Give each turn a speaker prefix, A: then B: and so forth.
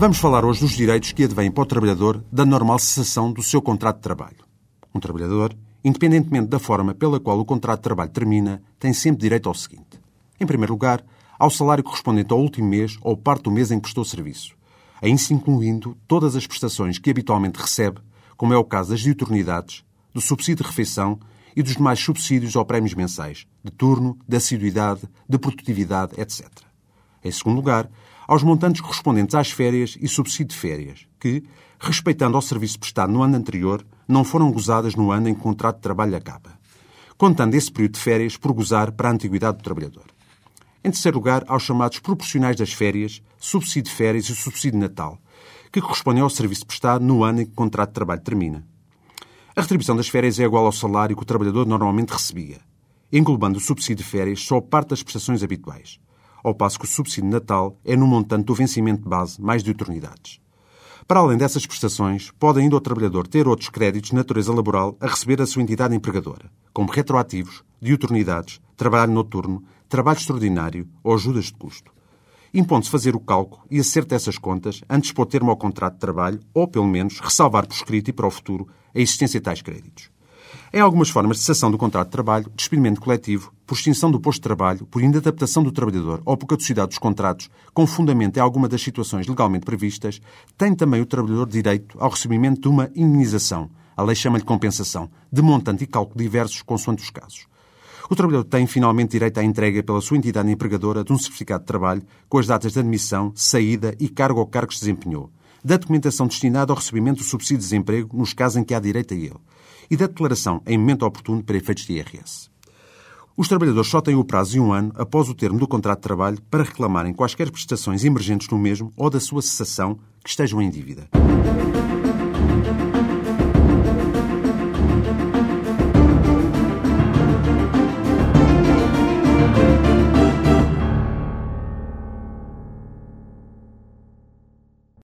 A: Vamos falar hoje dos direitos que advêm para o trabalhador da normal cessação do seu contrato de trabalho. Um trabalhador, independentemente da forma pela qual o contrato de trabalho termina, tem sempre direito ao seguinte. Em primeiro lugar, ao salário correspondente ao último mês ou parte do mês em que prestou serviço, aí se incluindo todas as prestações que habitualmente recebe, como é o caso das diuturnidades, do subsídio de refeição e dos demais subsídios ou prémios mensais, de turno, de assiduidade, de produtividade, etc. Em segundo lugar, aos montantes correspondentes às férias e subsídio de férias, que, respeitando ao serviço prestado no ano anterior, não foram gozadas no ano em que o contrato de trabalho acaba, contando esse período de férias por gozar para a antiguidade do trabalhador. Em terceiro lugar, aos chamados proporcionais das férias, subsídio de férias e subsídio de Natal, que correspondem ao serviço prestado no ano em que o contrato de trabalho termina. A retribuição das férias é igual ao salário que o trabalhador normalmente recebia, englobando o subsídio de férias só parte das prestações habituais ao passo que o subsídio Natal é no montante do vencimento de base mais de oportunidades. Para além dessas prestações, pode ainda o trabalhador ter outros créditos de natureza laboral a receber da sua entidade empregadora, como retroativos, diuturnidades, trabalho noturno, trabalho extraordinário ou ajudas de custo. Impondo-se fazer o cálculo e acerto dessas contas antes de pôr termo ao contrato de trabalho ou, pelo menos, ressalvar por escrito e para o futuro a existência de tais créditos. Em algumas formas de cessação do contrato de trabalho, despedimento coletivo, por extinção do posto de trabalho, por inadaptação do trabalhador ou por caducidade dos contratos, com fundamento em alguma das situações legalmente previstas, tem também o trabalhador direito ao recebimento de uma indenização, a lei chama-lhe compensação, de montante e cálculo diversos consoante os casos. O trabalhador tem finalmente direito à entrega pela sua entidade empregadora de um certificado de trabalho com as datas de admissão, saída e cargo ou cargos que desempenhou, da documentação destinada ao recebimento do subsídio de desemprego nos casos em que há direito a ele, e da declaração em momento oportuno para efeitos de IRS. Os trabalhadores só têm o prazo de um ano após o termo do contrato de trabalho para reclamarem quaisquer prestações emergentes no mesmo ou da sua cessação que estejam em dívida.